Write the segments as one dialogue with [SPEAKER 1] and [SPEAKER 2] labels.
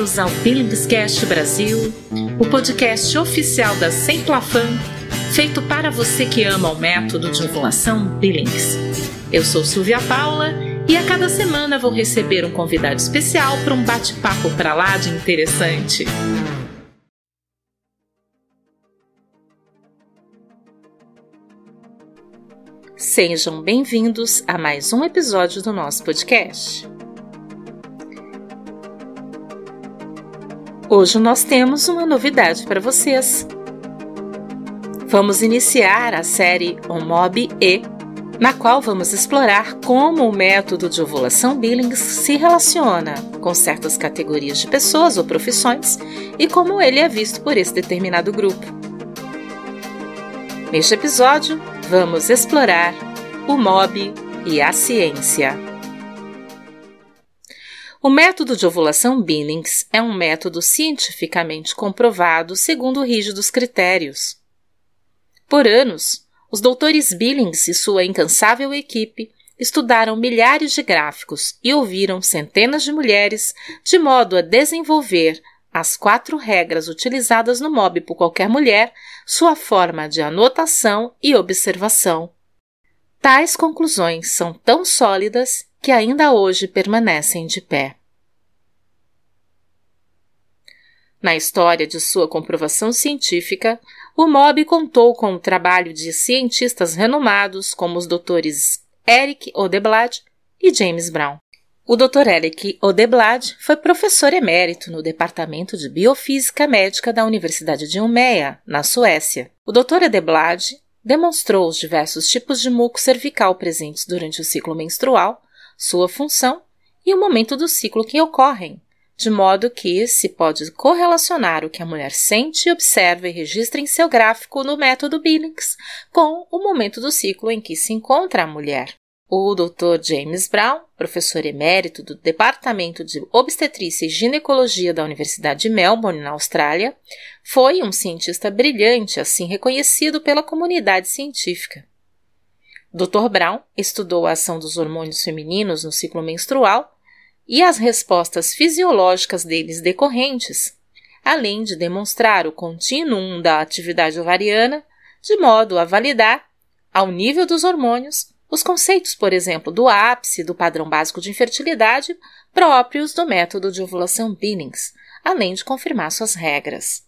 [SPEAKER 1] bem-vindos ao Billingscast Brasil, o podcast oficial da Semplafan, feito para você que ama o método de ovulação Billings. Eu sou Silvia Paula e a cada semana vou receber um convidado especial para um bate-papo para lá de interessante. Sejam bem-vindos a mais um episódio do nosso podcast. Hoje nós temos uma novidade para vocês. Vamos iniciar a série OMOB E, na qual vamos explorar como o método de ovulação Billings se relaciona com certas categorias de pessoas ou profissões e como ele é visto por esse determinado grupo. Neste episódio, vamos explorar o MOB e a ciência. O método de ovulação Billings é um método cientificamente comprovado segundo rígidos critérios. Por anos, os doutores Billings e sua incansável equipe estudaram milhares de gráficos e ouviram centenas de mulheres de modo a desenvolver as quatro regras utilizadas no MOB por qualquer mulher, sua forma de anotação e observação. Tais conclusões são tão sólidas que ainda hoje permanecem de pé. Na história de sua comprovação científica, o MOB contou com o trabalho de cientistas renomados como os doutores Eric Odeblad e James Brown. O Dr. Eric Odeblad foi professor emérito no Departamento de Biofísica Médica da Universidade de Umeå, na Suécia. O Dr. Odeblad demonstrou os diversos tipos de muco cervical presentes durante o ciclo menstrual sua função e o momento do ciclo que ocorrem, de modo que se pode correlacionar o que a mulher sente, observa e registra em seu gráfico no método Billings com o momento do ciclo em que se encontra a mulher. O Dr. James Brown, professor emérito do Departamento de Obstetrícia e Ginecologia da Universidade de Melbourne, na Austrália, foi um cientista brilhante, assim reconhecido pela comunidade científica. Dr. Brown estudou a ação dos hormônios femininos no ciclo menstrual e as respostas fisiológicas deles decorrentes, além de demonstrar o contínuo da atividade ovariana, de modo a validar, ao nível dos hormônios, os conceitos, por exemplo, do ápice do padrão básico de infertilidade próprios do método de ovulação Billings, além de confirmar suas regras.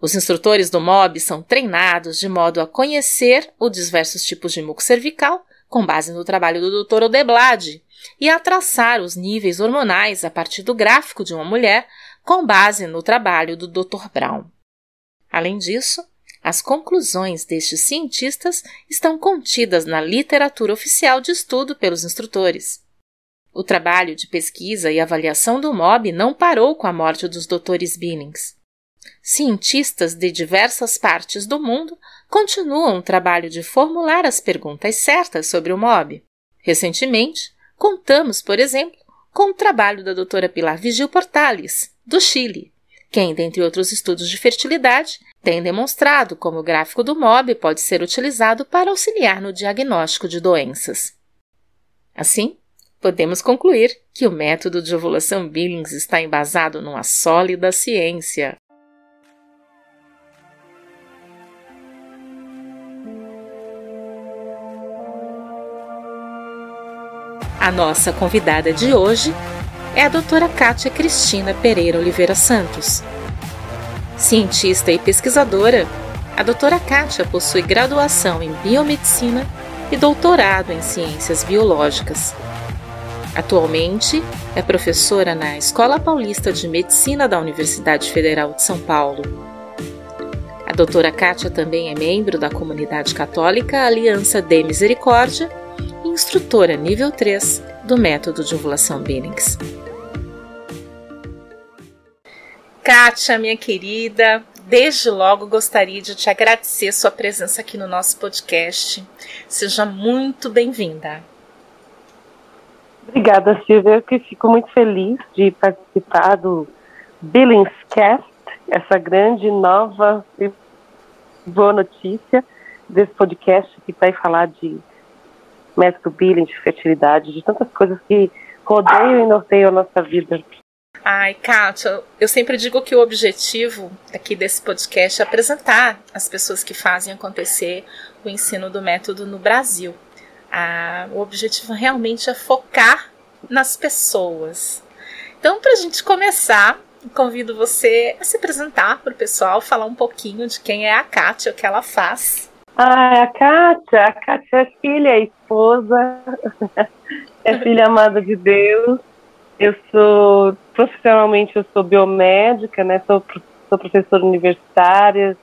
[SPEAKER 1] Os instrutores do MOB são treinados de modo a conhecer os diversos tipos de muco cervical, com base no trabalho do Dr. Odeblad, e a traçar os níveis hormonais a partir do gráfico de uma mulher, com base no trabalho do Dr. Brown. Além disso, as conclusões destes cientistas estão contidas na literatura oficial de estudo pelos instrutores. O trabalho de pesquisa e avaliação do MOB não parou com a morte dos Drs. Billings. Cientistas de diversas partes do mundo continuam o trabalho de formular as perguntas certas sobre o MOB. Recentemente, contamos, por exemplo, com o trabalho da doutora Pilar Vigil Portales, do Chile, quem, dentre outros estudos de fertilidade, tem demonstrado como o gráfico do MOB pode ser utilizado para auxiliar no diagnóstico de doenças. Assim, podemos concluir que o método de ovulação Billings está embasado numa sólida ciência. A nossa convidada de hoje é a doutora Kátia Cristina Pereira Oliveira Santos. Cientista e pesquisadora, a doutora Kátia possui graduação em biomedicina e doutorado em ciências biológicas. Atualmente é professora na Escola Paulista de Medicina da Universidade Federal de São Paulo. A doutora Kátia também é membro da comunidade católica Aliança de Misericórdia instrutora nível 3 do método de ovulação Billings. Kátia, minha querida, desde logo gostaria de te agradecer sua presença aqui no nosso podcast. Seja muito bem-vinda.
[SPEAKER 2] Obrigada, Silvia. Eu que fico muito feliz de participar do Billingscast, essa grande nova e boa notícia desse podcast que vai falar de método billing, de fertilidade, de tantas coisas que rodeiam e norteiam a nossa vida.
[SPEAKER 1] Ai, Kátia, eu sempre digo que o objetivo aqui desse podcast é apresentar as pessoas que fazem acontecer o ensino do método no Brasil. Ah, o objetivo realmente é focar nas pessoas. Então, para a gente começar, convido você a se apresentar para o pessoal, falar um pouquinho de quem é a Kátia, o que ela faz.
[SPEAKER 2] Ah, a Kátia, a Kátia é filha, é esposa, é filha amada de Deus. Eu sou, profissionalmente, eu sou biomédica, né? Sou, sou professora universitária,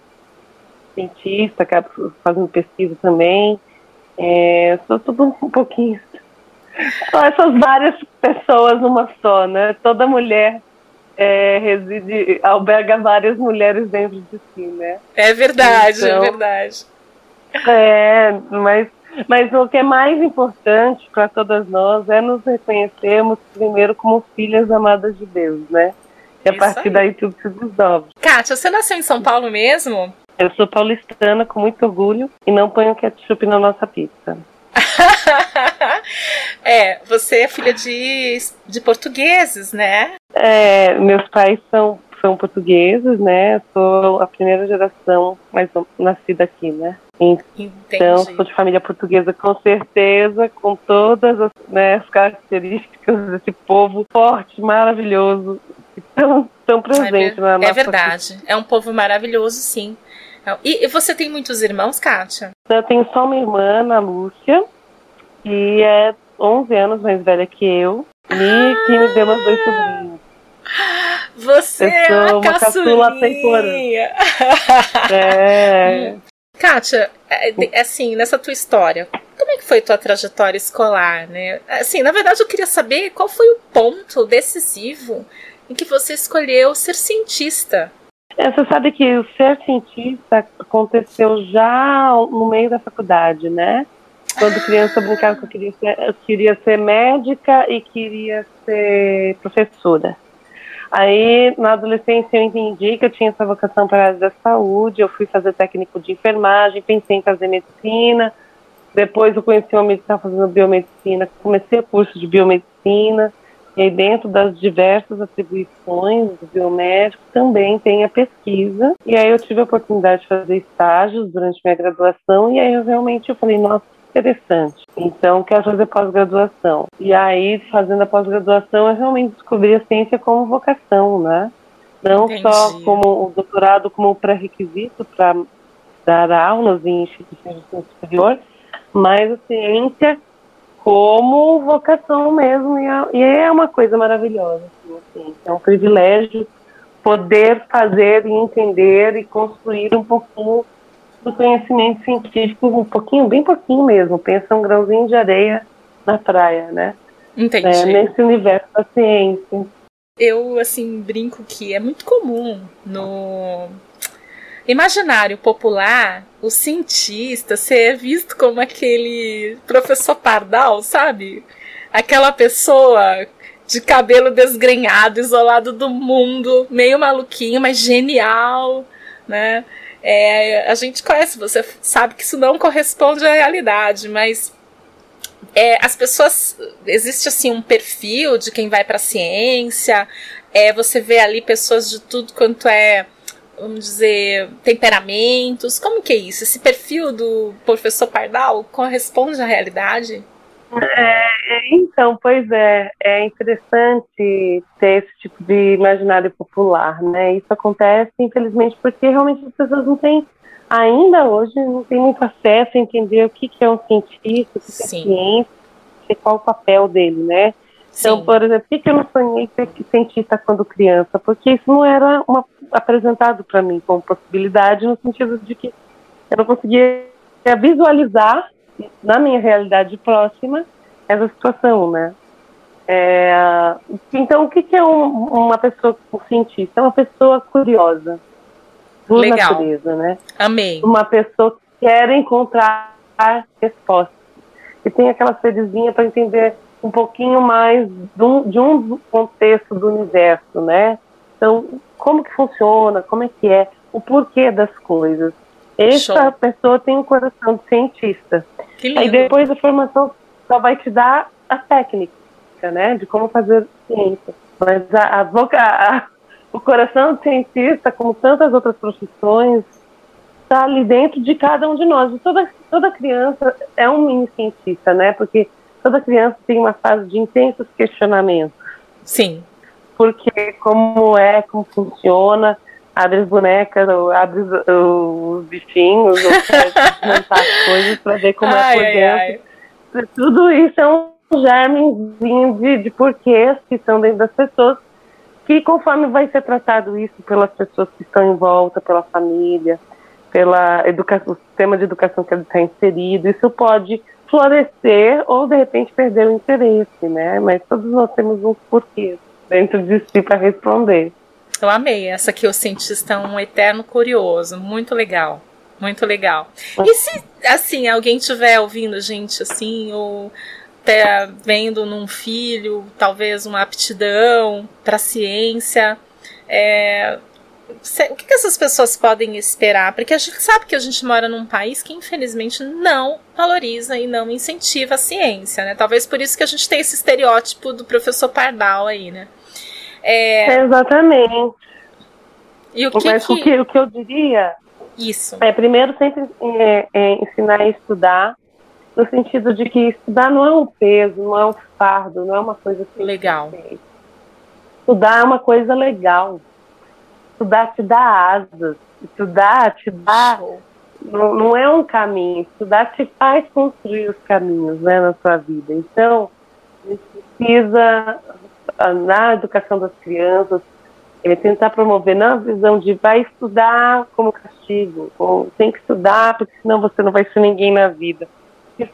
[SPEAKER 2] cientista, acabo fazendo pesquisa também. É, sou tudo um pouquinho. São essas várias pessoas numa só, né? Toda mulher é, reside, alberga várias mulheres dentro de si, né?
[SPEAKER 1] É verdade, é então, é verdade.
[SPEAKER 2] É, mas, mas o que é mais importante para todas nós é nos reconhecermos primeiro como filhas amadas de Deus, né? E a Isso partir aí. daí tudo se desdobra.
[SPEAKER 1] Kátia, você nasceu em São Paulo mesmo?
[SPEAKER 2] Eu sou paulistana com muito orgulho e não ponho ketchup na nossa pizza.
[SPEAKER 1] é, você é filha de, de portugueses, né?
[SPEAKER 2] É, meus pais são, são portugueses, né? sou a primeira geração mais nascida aqui, né? Então, Entendi. sou de família portuguesa com certeza, com todas as, né, as características desse povo forte, maravilhoso, que estão, estão presentes é, na nossa
[SPEAKER 1] É verdade, é um povo maravilhoso, sim. E, e você tem muitos irmãos, Kátia?
[SPEAKER 2] Eu tenho só uma irmã, Ana Lúcia, que é 11 anos mais velha que eu, e ah, que me deu umas dois sobrinhos.
[SPEAKER 1] Você eu sou é uma caçula
[SPEAKER 2] temporânea. é.
[SPEAKER 1] Kátia, é, assim, nessa tua história, como é que foi tua trajetória escolar, né? Assim, na verdade eu queria saber qual foi o ponto decisivo em que você escolheu ser cientista.
[SPEAKER 2] É, você sabe que o ser cientista aconteceu já no meio da faculdade, né? Quando criança eu brincava que eu queria, ser, eu queria ser médica e queria ser professora. Aí, na adolescência, eu entendi que eu tinha essa vocação para a área da saúde. Eu fui fazer técnico de enfermagem, pensei em fazer medicina. Depois, eu conheci uma amigo que estava fazendo biomedicina, comecei o curso de biomedicina. E aí, dentro das diversas atribuições do biomédico, também tem a pesquisa. E aí, eu tive a oportunidade de fazer estágios durante minha graduação. E aí, eu realmente eu falei, nossa, interessante. Então, quero fazer pós-graduação. E aí, fazendo a pós-graduação, eu realmente descobri a ciência como vocação, né? Não Entendi. só como o doutorado como pré-requisito para dar aulas em instituições de ensino superior, mas a ciência como vocação mesmo, e é uma coisa maravilhosa. Assim, é um privilégio poder fazer e entender e construir um pouquinho do conhecimento científico, um pouquinho, bem pouquinho mesmo. Pensa um grãozinho de areia na praia, né?
[SPEAKER 1] Entendi.
[SPEAKER 2] É, nesse universo da ciência.
[SPEAKER 1] Eu, assim, brinco que é muito comum no imaginário popular o cientista ser visto como aquele professor pardal, sabe? Aquela pessoa de cabelo desgrenhado, isolado do mundo, meio maluquinho, mas genial, né? É, a gente conhece, você sabe que isso não corresponde à realidade, mas é, as pessoas. Existe assim um perfil de quem vai para a ciência, é, você vê ali pessoas de tudo quanto é vamos dizer, temperamentos? Como que é isso? Esse perfil do professor Pardal corresponde à realidade?
[SPEAKER 2] É, então, pois é, é interessante ter esse tipo de imaginário popular, né? Isso acontece, infelizmente, porque realmente as pessoas não têm, ainda hoje, não têm muito acesso a entender o que, que é um cientista, o que, é ciência, qual o papel dele, né? Então, Sim. por exemplo, por que, eu não sonhei ser cientista quando criança? Porque isso não era uma, apresentado para mim como possibilidade, no sentido de que eu não conseguia visualizar na minha realidade próxima essa situação, né? É, então, o que, que é um, uma pessoa um cientista? É uma pessoa curiosa, por Legal. natureza, né?
[SPEAKER 1] Amei.
[SPEAKER 2] Uma pessoa que quer encontrar respostas. E tem aquela sedezinha para entender um pouquinho mais de um, de um contexto do universo, né? Então, como que funciona, como é que é, o porquê das coisas. Essa Show. pessoa tem um coração de cientista. Aí depois a formação só vai te dar a técnica, né, de como fazer ciência. Mas a, a boca, a, o coração do cientista, como tantas outras profissões, está ali dentro de cada um de nós. Toda, toda criança é um mini cientista, né? Porque toda criança tem uma fase de intensos questionamentos.
[SPEAKER 1] Sim.
[SPEAKER 2] Porque como é, como funciona, abre as bonecas, ou abre os, os bichinhos, ou montar as coisas para ver como ai, é por dentro. Tudo isso é um germezinho de, de porquês que estão dentro das pessoas, que conforme vai ser tratado isso pelas pessoas que estão em volta, pela família, pela educação, o sistema de educação que ele está inserido, isso pode florescer ou de repente perder o interesse, né? Mas todos nós temos uns porquês dentro de si para responder.
[SPEAKER 1] Eu amei essa aqui, o cientista é um eterno curioso, muito legal. Muito legal. E se, assim, alguém estiver ouvindo a gente, assim, ou até vendo num filho, talvez uma aptidão para ciência, é, o que, que essas pessoas podem esperar? Porque a gente sabe que a gente mora num país que, infelizmente, não valoriza e não incentiva a ciência, né? Talvez por isso que a gente tem esse estereótipo do professor Pardal aí, né?
[SPEAKER 2] É... Exatamente. E o que, Mas que... O, que, o que eu diria
[SPEAKER 1] isso.
[SPEAKER 2] é primeiro sempre é, é, ensinar a estudar, no sentido de que estudar não é um peso, não é um fardo, não é uma coisa
[SPEAKER 1] que legal.
[SPEAKER 2] Estudar é uma coisa legal. Estudar te dá asas. Estudar te dá. Não, não é um caminho. Estudar te faz construir os caminhos né, na sua vida. Então, a gente precisa na educação das crianças, é tentar promover não a visão de vai estudar como castigo, ou tem que estudar porque senão você não vai ser ninguém na vida. Isso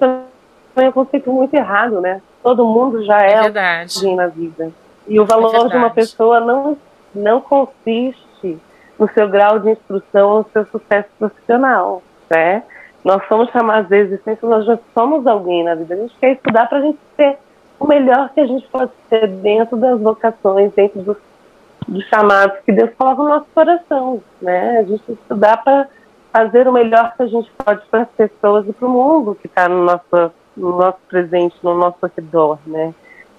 [SPEAKER 2] é um conceito muito errado, né? Todo mundo já é,
[SPEAKER 1] é
[SPEAKER 2] alguém na vida. E o valor é de uma pessoa não, não consiste no seu grau de instrução ou no seu sucesso profissional, né? Nós somos chamados de existência, nós já somos alguém na vida. A gente quer estudar para a gente ser o melhor que a gente pode ser dentro das vocações, dentro dos, dos chamados que Deus coloca no nosso coração, né? A gente estudar para fazer o melhor que a gente pode para as pessoas e para o mundo que está no nosso, no nosso presente, no nosso redor, né?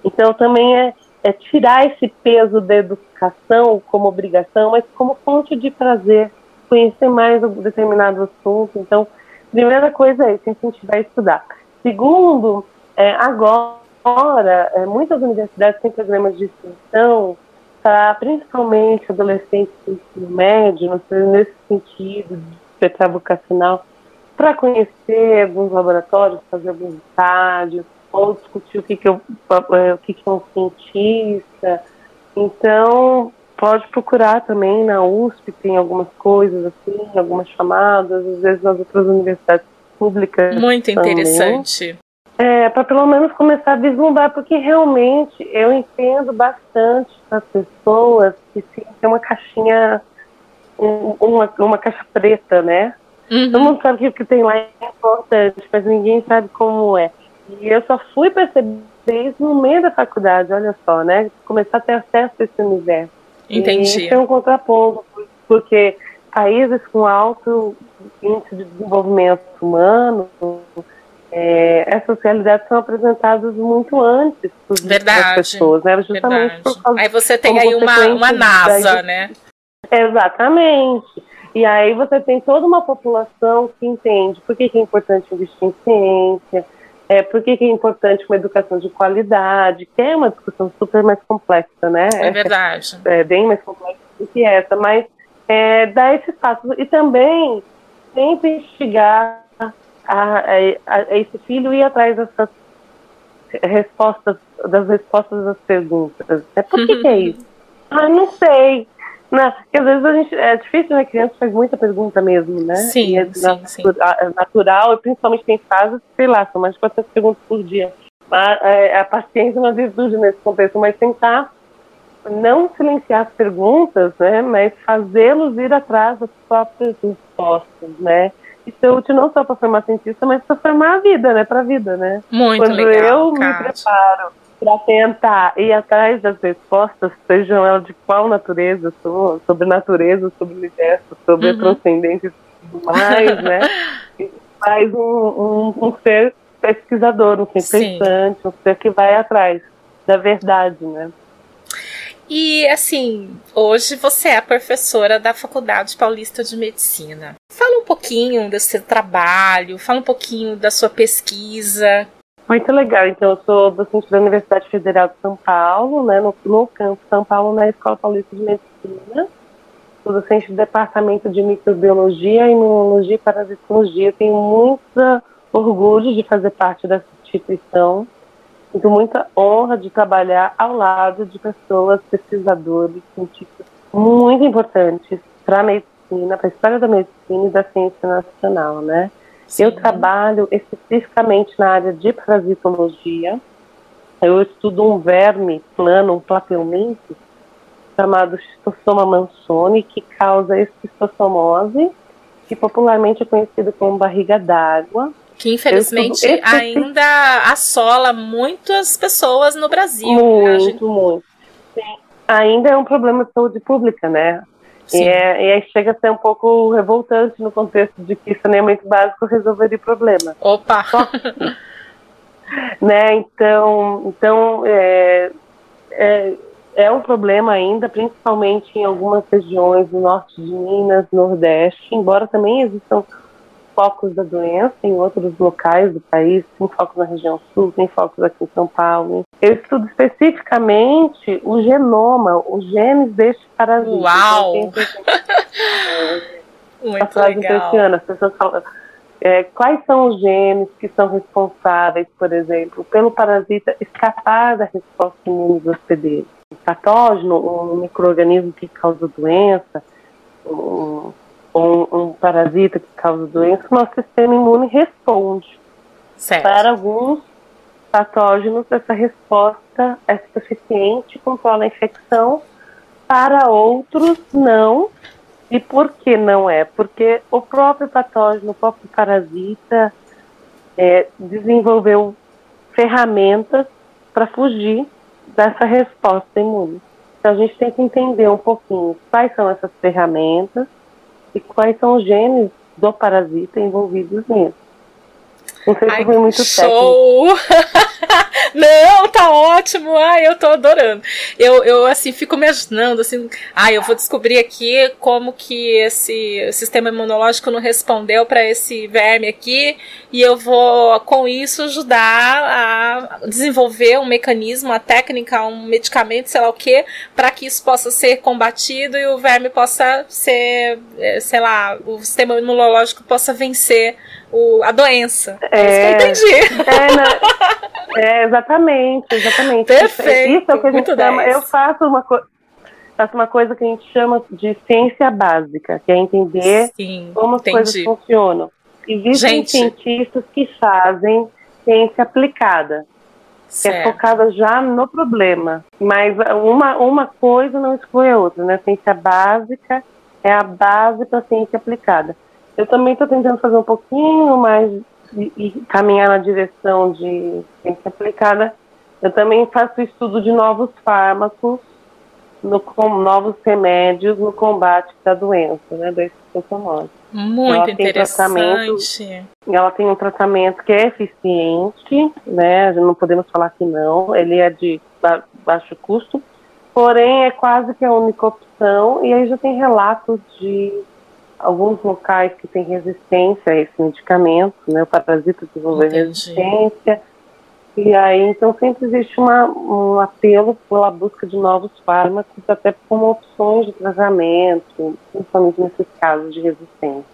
[SPEAKER 2] Então também é, é tirar esse peso da educação como obrigação, mas como fonte de prazer, conhecer mais um determinado assunto. Então, primeira coisa é isso, incentivar a estudar. Segundo, é, agora Agora, é, muitas universidades têm programas de extensão para principalmente adolescentes do ensino médio, nesse sentido de despertar vocacional, para conhecer alguns laboratórios, fazer alguns estádios, ou discutir o que, que, eu, é, o que, que é um cientista. Então, pode procurar também na USP, tem algumas coisas assim, algumas chamadas, às vezes nas outras universidades públicas.
[SPEAKER 1] Muito interessante.
[SPEAKER 2] É, para pelo menos começar a vislumbrar, porque realmente eu entendo bastante as pessoas que sim, tem uma caixinha, uma, uma caixa preta, né? Uhum. Todo mundo sabe que o que tem lá é importante, mas ninguém sabe como é. E eu só fui perceber isso no meio da faculdade, olha só, né? Começar a ter acesso a esse universo.
[SPEAKER 1] Entendi.
[SPEAKER 2] E tem um contraponto, porque países com alto índice de desenvolvimento humano, é, essas realidades são apresentadas muito antes
[SPEAKER 1] das
[SPEAKER 2] pessoas, né? Justamente
[SPEAKER 1] verdade. por causa, aí você tem aí uma, uma NASA, da... né?
[SPEAKER 2] Exatamente. E aí você tem toda uma população que entende por que, que é importante investir em ciência, é, por que, que é importante uma educação de qualidade, que é uma discussão super mais complexa, né?
[SPEAKER 1] É verdade.
[SPEAKER 2] É, é bem mais complexa do que essa, mas é, dá esse passo. E também sempre instigar a, a, a esse filho ir atrás dessas respostas, das respostas das perguntas. É por que, que é isso? Ah, não sei. Não, porque às vezes a gente, é difícil, né? Criança faz muita pergunta mesmo, né?
[SPEAKER 1] Sim,
[SPEAKER 2] é
[SPEAKER 1] sim, sim.
[SPEAKER 2] É natural, e principalmente tem fases, sei lá, são mais de 400 perguntas por dia. A, a, a paciência é uma virtude nesse contexto, mas tentar não silenciar as perguntas, né? Mas fazê-los ir atrás das próprias respostas, né? Isso é útil não só para formar cientista, mas para formar a vida, né? Para a vida, né?
[SPEAKER 1] Muito
[SPEAKER 2] Quando
[SPEAKER 1] legal,
[SPEAKER 2] eu me preparo para tentar ir atrás das respostas, sejam elas de qual natureza, sobre natureza, sobre o universo, sobre uhum. transcendência e tudo mais, né? faz um, um, um, ser pesquisador, um ser Sim. pensante, um ser que vai atrás da verdade, né?
[SPEAKER 1] E assim, hoje você é professora da Faculdade Paulista de Medicina. Fala um pouquinho do seu trabalho, fala um pouquinho da sua pesquisa.
[SPEAKER 2] Muito legal. Então, eu sou docente da Universidade Federal de São Paulo, né, no, no campo São Paulo, na Escola Paulista de Medicina. Sou docente do Departamento de Microbiologia, Imunologia e Parasitologia. Tenho muito orgulho de fazer parte dessa instituição Sinto muita honra de trabalhar ao lado de pessoas, pesquisadores, cientistas muito importantes para a medicina, para a história da medicina e da ciência nacional, né? Sim. Eu trabalho especificamente na área de parasitologia. Eu estudo um verme plano, um plateuminto, chamado Schistosoma mansoni, que causa esquistossomose, que popularmente é conhecido como barriga d'água
[SPEAKER 1] que infelizmente ainda assola muitas pessoas no Brasil.
[SPEAKER 2] Muito, né? gente... muito. Sim. Ainda é um problema de saúde pública, né? E, é, e aí chega a ser um pouco revoltante no contexto de que saneamento básico resolveria o problema.
[SPEAKER 1] Opa!
[SPEAKER 2] Né? Então, então é, é, é um problema ainda, principalmente em algumas regiões do norte de Minas, Nordeste, embora também existam focos da doença em outros locais do país, tem focos na região sul, tem focos aqui em São Paulo. Eu estudo especificamente o genoma, os genes deste parasita.
[SPEAKER 1] Uau! Então, Muito legal.
[SPEAKER 2] As pessoas falam, é, quais são os genes que são responsáveis, por exemplo, pelo parasita escapar da resposta imune do hospedeiro? O patógeno, um microorganismo que causa doença, um, um, um parasita que causa doença, o nosso sistema imune responde.
[SPEAKER 1] Certo.
[SPEAKER 2] Para alguns patógenos, essa resposta é suficiente, controla a infecção. Para outros, não. E por que não é? Porque o próprio patógeno, o próprio parasita, é, desenvolveu ferramentas para fugir dessa resposta imune. Então a gente tem que entender um pouquinho quais são essas ferramentas e quais são os genes do parasita envolvidos nisso. Não sei se Ai, foi muito
[SPEAKER 1] show! Não, tá ótimo. Ai, eu tô adorando. Eu, eu assim, fico imaginando, assim, ai, eu vou descobrir aqui como que esse sistema imunológico não respondeu para esse verme aqui e eu vou, com isso, ajudar a desenvolver um mecanismo, uma técnica, um medicamento, sei lá o que, para que isso possa ser combatido e o verme possa ser, eh, sei lá, o sistema imunológico possa vencer o, a doença. É, é isso que eu entendi.
[SPEAKER 2] É, não, é, exatamente, exatamente.
[SPEAKER 1] Perfeito.
[SPEAKER 2] Isso é o que a gente chama. Eu faço uma coisa faço uma coisa que a gente chama de ciência básica, que é entender Sim, como as entendi. coisas funcionam. Existem gente. cientistas que fazem ciência aplicada, certo. que é focada já no problema. Mas uma, uma coisa não exclui a outra, né? A ciência básica é a base para a ciência aplicada. Eu também estou tentando fazer um pouquinho mais e, caminhar na direção de ciência aplicada. Eu também faço estudo de novos fármacos, no, com novos remédios no combate da doença, né, da esquistossomose.
[SPEAKER 1] Muito ela interessante.
[SPEAKER 2] ela tem um tratamento que é eficiente, né? Não podemos falar que não. Ele é de ba baixo custo, porém é quase que a única opção. E aí já tem relatos de alguns locais que têm resistência a esse medicamento, né, o parasita desenvolver resistência. E aí, então, sempre existe uma, um apelo pela busca de novos fármacos, até como opções de tratamento, principalmente nesses casos de resistência.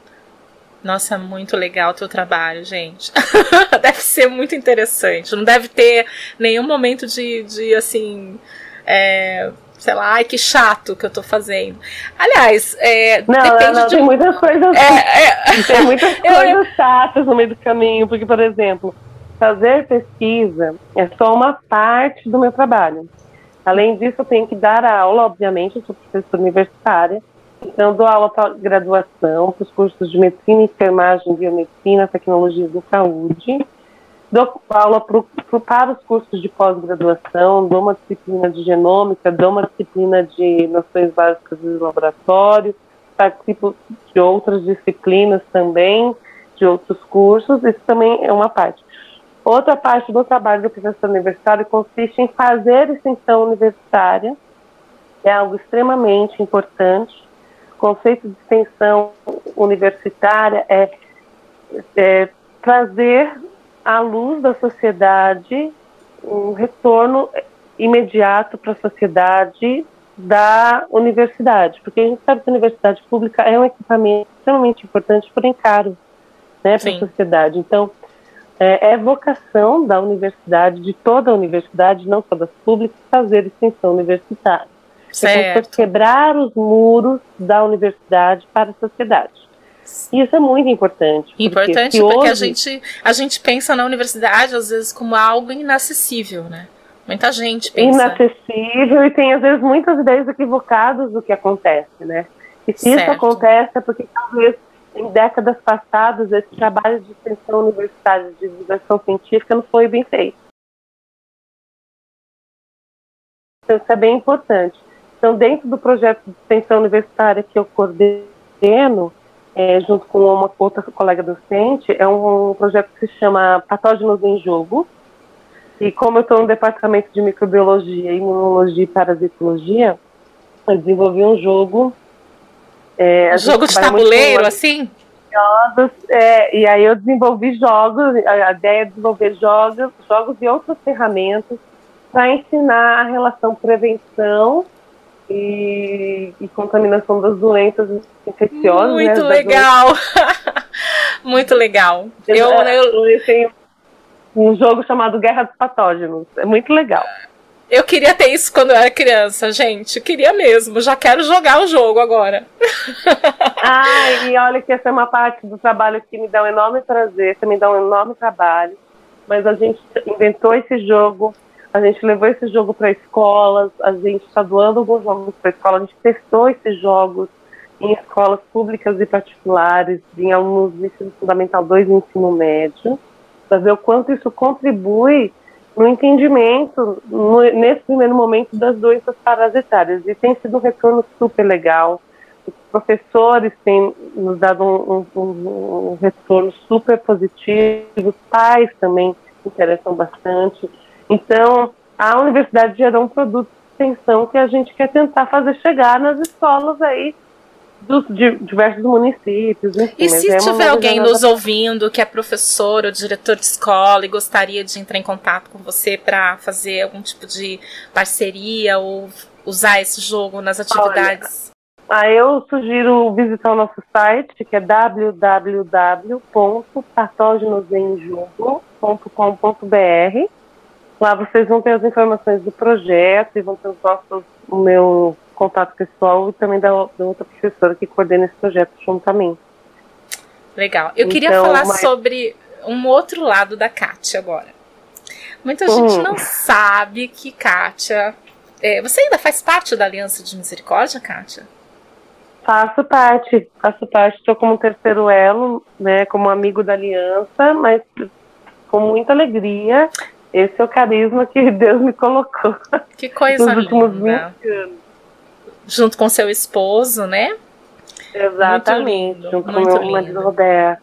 [SPEAKER 1] Nossa, muito legal o teu trabalho, gente. deve ser muito interessante. Não deve ter nenhum momento de, de assim, é, sei lá, ai que chato que eu tô fazendo. Aliás, é,
[SPEAKER 2] não, depende não, não, de... tem muitas coisas, é, é... tem muitas coisas chatas no meio do caminho, porque, por exemplo, fazer pesquisa é só uma parte do meu trabalho. Além disso, eu tenho que dar aula, obviamente, eu sou professora universitária, então dou aula para graduação, para os cursos de medicina, enfermagem, biomedicina, tecnologia da saúde, Dou aula para os cursos de pós-graduação, dou uma disciplina de genômica, dou uma disciplina de noções básicas do laboratório, participo de outras disciplinas também, de outros cursos, isso também é uma parte. Outra parte do trabalho do professor universitário consiste em fazer extensão universitária é algo extremamente importante. O conceito de extensão universitária é, é trazer à luz da sociedade um retorno imediato para a sociedade da universidade, porque a gente sabe que a universidade pública é um equipamento extremamente importante, porém caro né, para a sociedade. Então, é, é, vocação da universidade, de toda a universidade, não só das públicas, fazer extensão universitária.
[SPEAKER 1] Certo.
[SPEAKER 2] Então, quebrar os muros da universidade para a sociedade. Isso é muito importante.
[SPEAKER 1] Importante porque, porque hoje... a, gente, a gente pensa na universidade, às vezes, como algo inacessível, né? Muita gente pensa.
[SPEAKER 2] Inacessível e tem, às vezes, muitas ideias equivocadas do que acontece, né? E se certo. isso acontece é porque talvez em décadas passadas esse trabalho de extensão universitária de divulgação científica não foi bem feito. Então, isso é bem importante. Então, dentro do projeto de extensão universitária que eu coordeno, é, junto com uma outra colega docente, é um projeto que se chama Patógenos em Jogo, e como eu estou no departamento de microbiologia, imunologia e parasitologia, eu desenvolvi um jogo.
[SPEAKER 1] É, jogo de tabuleiro, assim?
[SPEAKER 2] Jogos, é, e aí eu desenvolvi jogos, a ideia é desenvolver jogos, jogos e outras ferramentas para ensinar a relação prevenção e, e, contaminação das doenças infecciosas.
[SPEAKER 1] Né, Muito né, legal! Muito legal. Eu,
[SPEAKER 2] eu, eu tenho um jogo chamado Guerra dos Patógenos. É muito legal.
[SPEAKER 1] Eu queria ter isso quando eu era criança, gente. Eu queria mesmo. Já quero jogar o jogo agora.
[SPEAKER 2] ah, e olha que essa é uma parte do trabalho que me dá um enorme prazer, que me dá um enorme trabalho. Mas a gente inventou esse jogo, a gente levou esse jogo para escolas, a gente está doando alguns jogos para escola, a gente testou esses jogos em escolas públicas e particulares, em alunos do ensino fundamental 2 e ensino médio para ver o quanto isso contribui no entendimento, no, nesse primeiro momento, das doenças parasitárias. E tem sido um retorno super legal. Os professores têm nos dado um, um, um retorno super positivo, os pais também interessam bastante. Então, a universidade gerou um produto de extensão que a gente quer tentar fazer chegar nas escolas aí dos diversos municípios. Enfim,
[SPEAKER 1] e se é tiver alguém nos ouvindo que é professor ou diretor de escola e gostaria de entrar em contato com você para fazer algum tipo de parceria ou usar esse jogo nas atividades?
[SPEAKER 2] Olha, ah, eu sugiro visitar o nosso site, que é www.patógenosemjogo.com.br. Lá vocês vão ter as informações do projeto e vão ter os nossos, o meu contato pessoal e também da, da outra professora que coordena esse projeto junto a mim.
[SPEAKER 1] Legal. Eu então, queria falar mas... sobre um outro lado da Kátia agora. Muita uhum. gente não sabe que Kátia. É, você ainda faz parte da Aliança de Misericórdia, Kátia?
[SPEAKER 2] Faço parte, faço parte, estou como terceiro elo, né, como amigo da aliança, mas com muita alegria. Esse é o carisma que Deus me colocou.
[SPEAKER 1] Que coisa nos últimos linda. 20 anos junto com seu esposo, né?
[SPEAKER 2] Exatamente, muito junto muito com meu marido Roberto.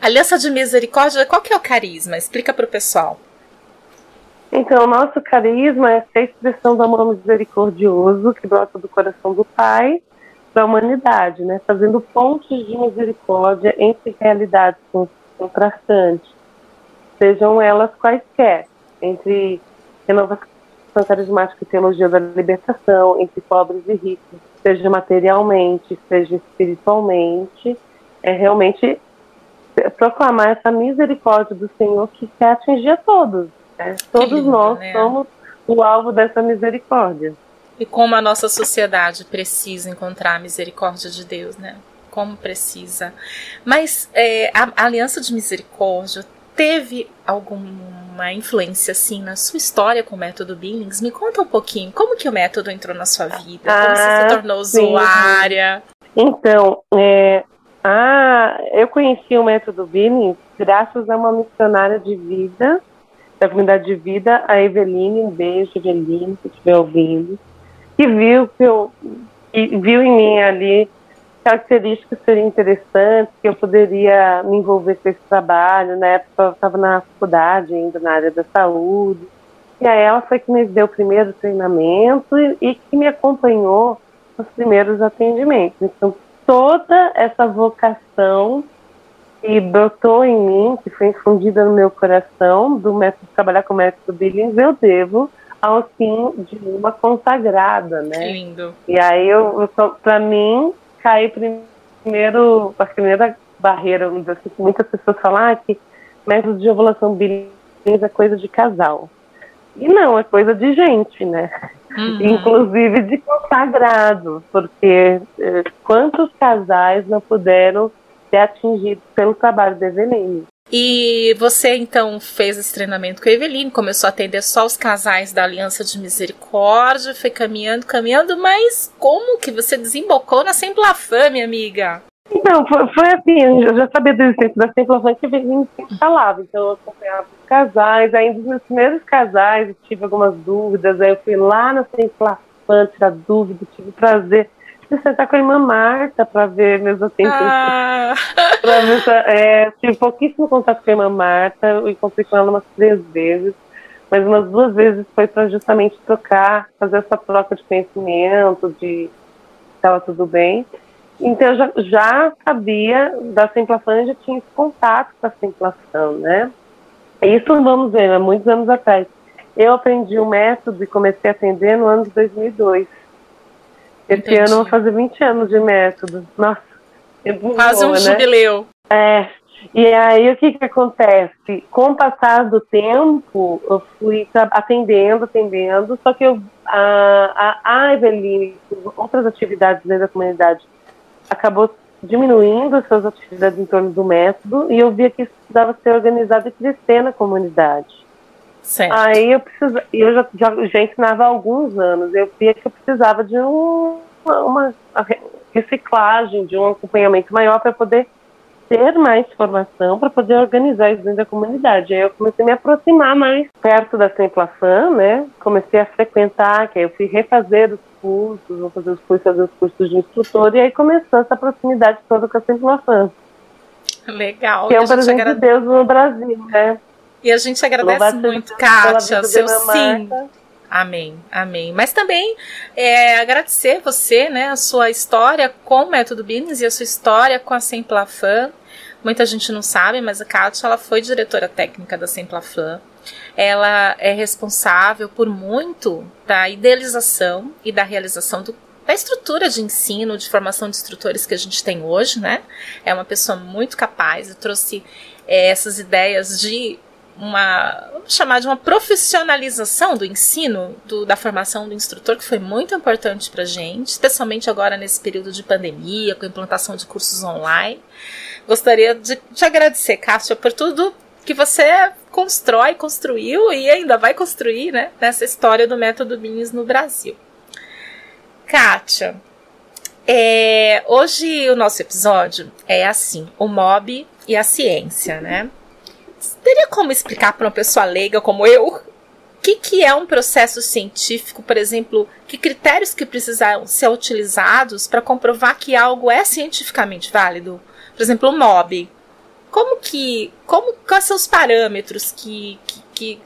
[SPEAKER 1] Aliança de Misericórdia, qual que é o carisma? Explica para o pessoal.
[SPEAKER 2] Então, o nosso carisma é a expressão do amor misericordioso que brota do coração do Pai para a humanidade, né? Fazendo pontes de misericórdia entre realidades contrastantes, sejam elas quaisquer, entre renovação carismática e teologia da libertação entre pobres e ricos, seja materialmente, seja espiritualmente, é realmente proclamar essa misericórdia do Senhor que quer atingir a todos. Né? Todos lindo, nós né? somos o alvo dessa misericórdia.
[SPEAKER 1] E como a nossa sociedade precisa encontrar a misericórdia de Deus, né? Como precisa. Mas é, a, a Aliança de Misericórdia teve alguma influência assim na sua história com o método Billings? Me conta um pouquinho, como que o método entrou na sua vida? Como ah, você se ah, tornou sim. usuária?
[SPEAKER 2] Então, é, ah, eu conheci o método Billings graças a uma missionária de vida, da comunidade de vida, a Eveline, um beijo, Eveline, se estiver ouvindo, que viu que eu que viu em mim ali características seriam interessantes, que eu poderia me envolver com esse trabalho. Na época eu estava na faculdade ainda, na área da saúde. E aí ela foi que me deu o primeiro treinamento e, e que me acompanhou nos primeiros atendimentos. Então, toda essa vocação que brotou em mim, que foi infundida no meu coração, do método trabalhar com o método Billings, eu devo ao fim de uma consagrada, né?
[SPEAKER 1] Lindo.
[SPEAKER 2] E aí, eu, eu para mim, cai primeiro, a primeira barreira, assim, que muitas pessoas falam ah, que método de ovulação Billings é coisa de casal. E não, é coisa de gente, né? Uhum. Inclusive de consagrados, porque eh, quantos casais não puderam ser atingidos pelo trabalho da Eveline?
[SPEAKER 1] E você então fez esse treinamento com a Eveline, começou a atender só os casais da Aliança de Misericórdia, foi caminhando, caminhando, mas como que você desembocou na Semplafã, minha amiga?
[SPEAKER 2] Então, foi, foi assim, eu já sabia do existência da Semplafã que a Eveline sempre falava, então eu acompanhava os casais, aí dos meus primeiros casais eu tive algumas dúvidas, aí eu fui lá na Semplafã tirar dúvidas, tive prazer de sentar com a irmã Marta para ver meus atentos. Ah. ver, é, tive pouquíssimo contato com a irmã Marta, eu encontrei com ela umas três vezes, mas umas duas vezes foi para justamente trocar, fazer essa troca de conhecimento, de estava tudo bem. Então eu já, já sabia da simplação já tinha esse contato com a simplação, né? Isso vamos ver, há muitos anos atrás. Eu aprendi o método e comecei a atender no ano de 2002. Esse Entendi. ano eu vou fazer 20 anos de método. Nossa,
[SPEAKER 1] Quase um né? jubileu.
[SPEAKER 2] É. E aí o que que acontece? Com o passar do tempo, eu fui atendendo, atendendo, só que eu, a, a, a Eveline, outras atividades dentro da comunidade, acabou diminuindo as suas atividades em torno do método e eu via que isso precisava ser organizado e crescer na comunidade. Certo. Aí eu precisava, eu já, já, já, ensinava há alguns anos, eu via que eu precisava de um, uma, uma reciclagem, de um acompanhamento maior para poder ter mais formação, para poder organizar isso dentro da comunidade. Aí eu comecei a me aproximar mais perto da Semplafan, né? Comecei a frequentar, que aí eu fui refazer os cursos, vou fazer os cursos, fazer os cursos de instrutor, e aí começou essa proximidade toda com a Semplafan.
[SPEAKER 1] Legal.
[SPEAKER 2] Que é um presente de Deus no Brasil, né?
[SPEAKER 1] E a gente agradece muito, Kátia, seu sim. Amém, amém. Mas também é, agradecer você, né, a sua história com o Método Business e a sua história com a Semplafan. Muita gente não sabe, mas a Kátia ela foi diretora técnica da Semplafan. Ela é responsável por muito da idealização e da realização do da estrutura de ensino, de formação de instrutores que a gente tem hoje, né? É uma pessoa muito capaz e trouxe é, essas ideias de uma, vamos chamar de uma profissionalização do ensino, do, da formação do instrutor, que foi muito importante para a gente, especialmente agora nesse período de pandemia, com a implantação de cursos online. Gostaria de te agradecer, Cássia, por tudo que você constrói, construiu e ainda vai construir né, nessa história do método BINS no Brasil. Kátia, é, hoje o nosso episódio é assim: o mob e a ciência, né? Teria como explicar para uma pessoa leiga como eu o que, que é um processo científico, por exemplo, que critérios que precisam ser utilizados para comprovar que algo é cientificamente válido? Por exemplo, o MOB. Como que. Como, quais são os parâmetros que, que, que,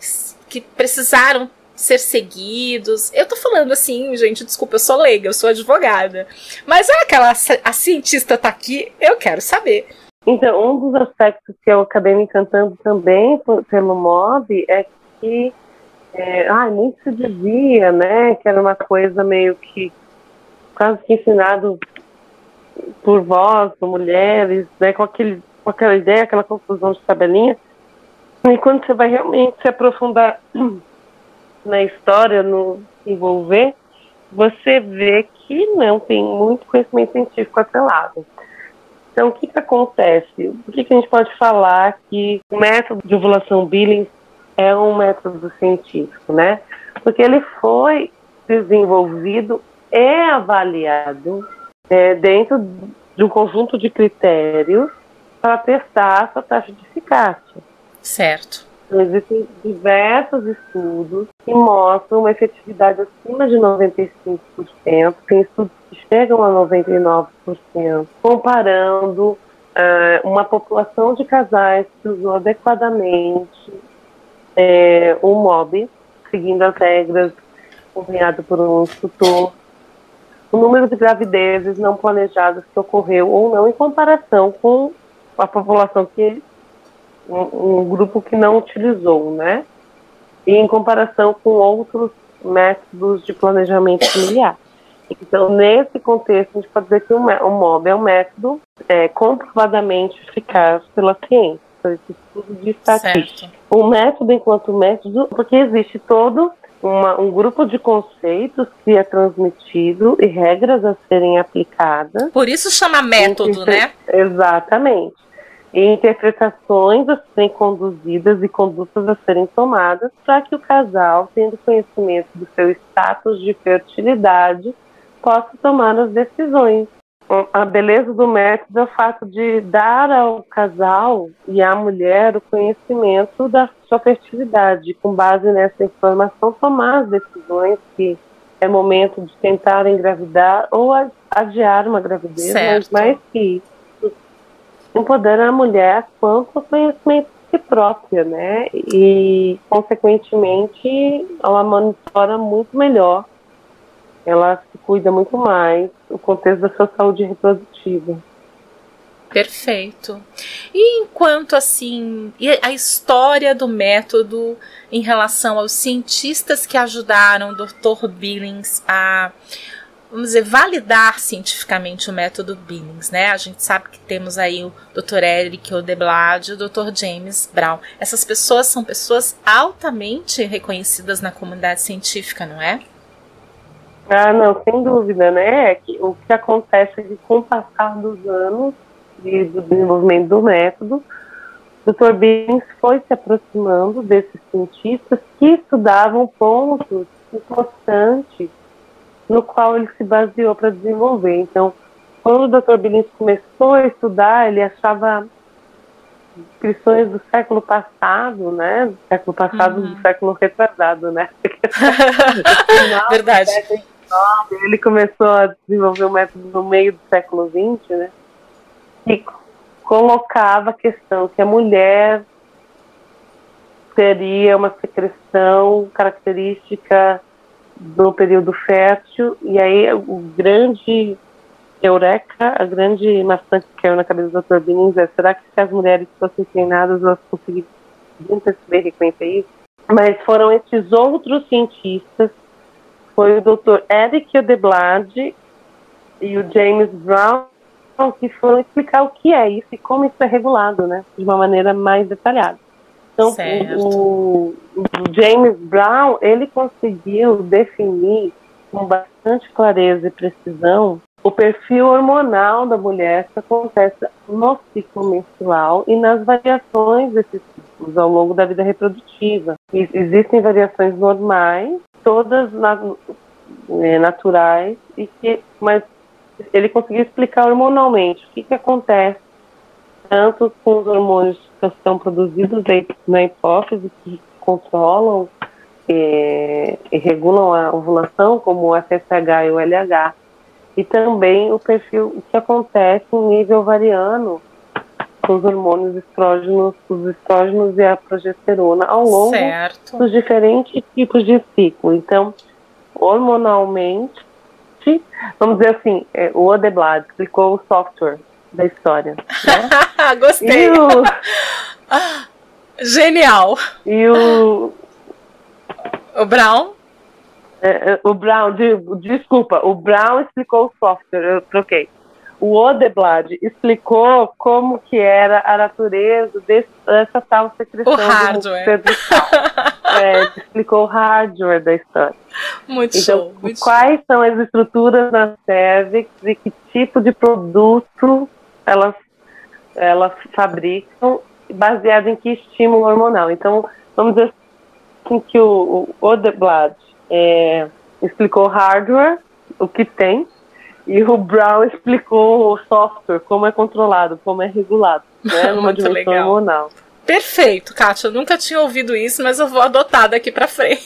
[SPEAKER 1] que precisaram ser seguidos. Eu tô falando assim, gente, desculpa, eu sou leiga, eu sou advogada. Mas é aquela a cientista tá aqui, eu quero saber.
[SPEAKER 2] Então, um dos aspectos que eu acabei me encantando também pelo MOB é que é, ai, muito se dizia, né, que era uma coisa meio que quase que ensinado por vós, por mulheres, né, com, aquele, com aquela ideia, aquela confusão de tabelinha. E quando você vai realmente se aprofundar na história, no envolver, você vê que não tem muito conhecimento científico atrelado. Então, o que, que acontece? O que, que a gente pode falar que o método de ovulação Billings é um método científico, né? Porque ele foi desenvolvido e avaliado é, dentro de um conjunto de critérios para testar a sua taxa de eficácia.
[SPEAKER 1] Certo.
[SPEAKER 2] Então, existem diversos estudos que mostram uma efetividade acima de 95%, tem estudos que chegam a 99%, comparando uh, uma população de casais que usou adequadamente é, o MOB seguindo as regras, acompanhado por um instrutor. O número de gravidezes não planejadas que ocorreu ou não em comparação com a população que um, um grupo que não utilizou, né? E em comparação com outros métodos de planejamento familiar. Então, nesse contexto, a gente pode dizer que o, MOB é um método é, comprovadamente eficaz pela ciência, por esse estudo de estatística. Certo. O método, enquanto método, porque existe todo uma, um grupo de conceitos que é transmitido e regras a serem aplicadas.
[SPEAKER 1] Por isso chama método, né?
[SPEAKER 2] Exatamente. E interpretações a serem conduzidas e condutas a serem tomadas para que o casal, tendo conhecimento do seu status de fertilidade, possa tomar as decisões. A beleza do método é o fato de dar ao casal e à mulher o conhecimento da sua fertilidade, com base nessa informação tomar as decisões que é momento de tentar engravidar ou adiar uma gravidez, certo. mas mais que empodera a mulher quanto ao conhecimento de si própria, né? E, consequentemente, ela monitora muito melhor ela se cuida muito mais no contexto da sua saúde reprodutiva.
[SPEAKER 1] Perfeito. E enquanto assim, a história do método em relação aos cientistas que ajudaram o Dr. Billings a vamos dizer, validar cientificamente o método Billings, né? A gente sabe que temos aí o Dr. Eric Odeblad e o Dr. James Brown. Essas pessoas são pessoas altamente reconhecidas na comunidade científica, não é?
[SPEAKER 2] Ah, não, sem dúvida, né? É o que acontece é que com o passar dos anos e do desenvolvimento do método, o Dr. Billings foi se aproximando desses cientistas que estudavam pontos importantes no qual ele se baseou para desenvolver. Então, quando o Dr. Billings começou a estudar, ele achava inscrições do século passado, né? Do século passado, uhum. do século retrasado, né?
[SPEAKER 1] Verdade
[SPEAKER 2] ele começou a desenvolver o método no meio do século XX, né? E colocava a questão que a mulher teria uma secreção característica do período fértil, e aí o grande eureka, a grande maçã que caiu na cabeça do Dr. Billings é, será que se as mulheres fossem treinadas, elas conseguiriam perceber reconhecer isso? Mas foram esses outros cientistas foi o Dr. Eric Odeblad e o James Brown que foram explicar o que é isso e como isso é regulado, né, de uma maneira mais detalhada. Então, o, o, James Brown, ele conseguiu definir com bastante clareza e precisão o perfil hormonal da mulher que acontece no ciclo menstrual e nas variações desses ciclos ao longo da vida reprodutiva. Existem variações normais todas é, naturais e que, mas ele conseguiu explicar hormonalmente o que, que acontece tanto com os hormônios que são produzidos na hipófise que controlam é, e regulam a ovulação, como o FSH e o LH, e também o perfil o que acontece em nível variano com os hormônios estrógenos, os estrógenos e a progesterona ao longo certo. dos diferentes tipos de ciclo. Então, hormonalmente, vamos dizer assim, é, o Odeblad explicou o software da história. Né?
[SPEAKER 1] Gostei. O... Genial.
[SPEAKER 2] E o.
[SPEAKER 1] O Brown?
[SPEAKER 2] É, é o Brown, de, desculpa, o Brown explicou o software, eu troquei o Odeblad explicou como que era a natureza dessa tal secreção
[SPEAKER 1] o hardware.
[SPEAKER 2] é, explicou o hardware da história.
[SPEAKER 1] Muito
[SPEAKER 2] então,
[SPEAKER 1] show. Muito
[SPEAKER 2] quais
[SPEAKER 1] show.
[SPEAKER 2] são as estruturas da cervix e que tipo de produto elas, elas fabricam baseado em que estímulo hormonal. Então, vamos dizer assim que o, o Odeblad é, explicou hardware, o que tem, e o Brown explicou o software, como é controlado, como é regulado, né, numa dimensão legal. hormonal.
[SPEAKER 1] Perfeito, Kátia. Eu nunca tinha ouvido isso, mas eu vou adotar daqui pra frente.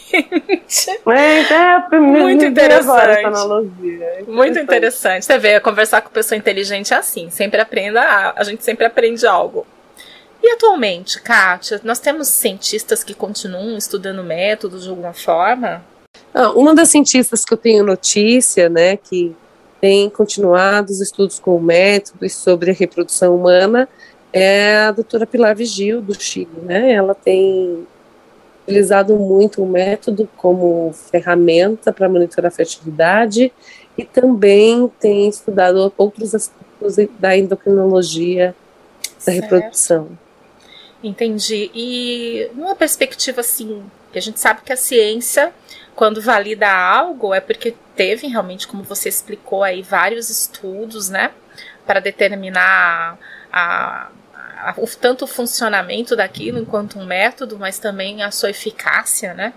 [SPEAKER 2] É, é Muito interessante. Analogia.
[SPEAKER 1] Muito interessante. Você vê, conversar com pessoa inteligente é assim. Sempre aprenda, a, a gente sempre aprende algo. E atualmente, Kátia, nós temos cientistas que continuam estudando métodos de alguma forma?
[SPEAKER 2] Ah, uma das cientistas que eu tenho notícia, né, que tem continuado os estudos com o método e sobre a reprodução humana, é a doutora Pilar Vigil, do Chile, né, ela tem utilizado muito o método como ferramenta para monitorar a fertilidade e também tem estudado outros aspectos da endocrinologia da certo. reprodução.
[SPEAKER 1] Entendi. E numa perspectiva assim, que a gente sabe que a ciência, quando valida algo, é porque teve realmente, como você explicou aí, vários estudos, né, para determinar a, a, o, tanto o funcionamento daquilo enquanto um método, mas também a sua eficácia, né?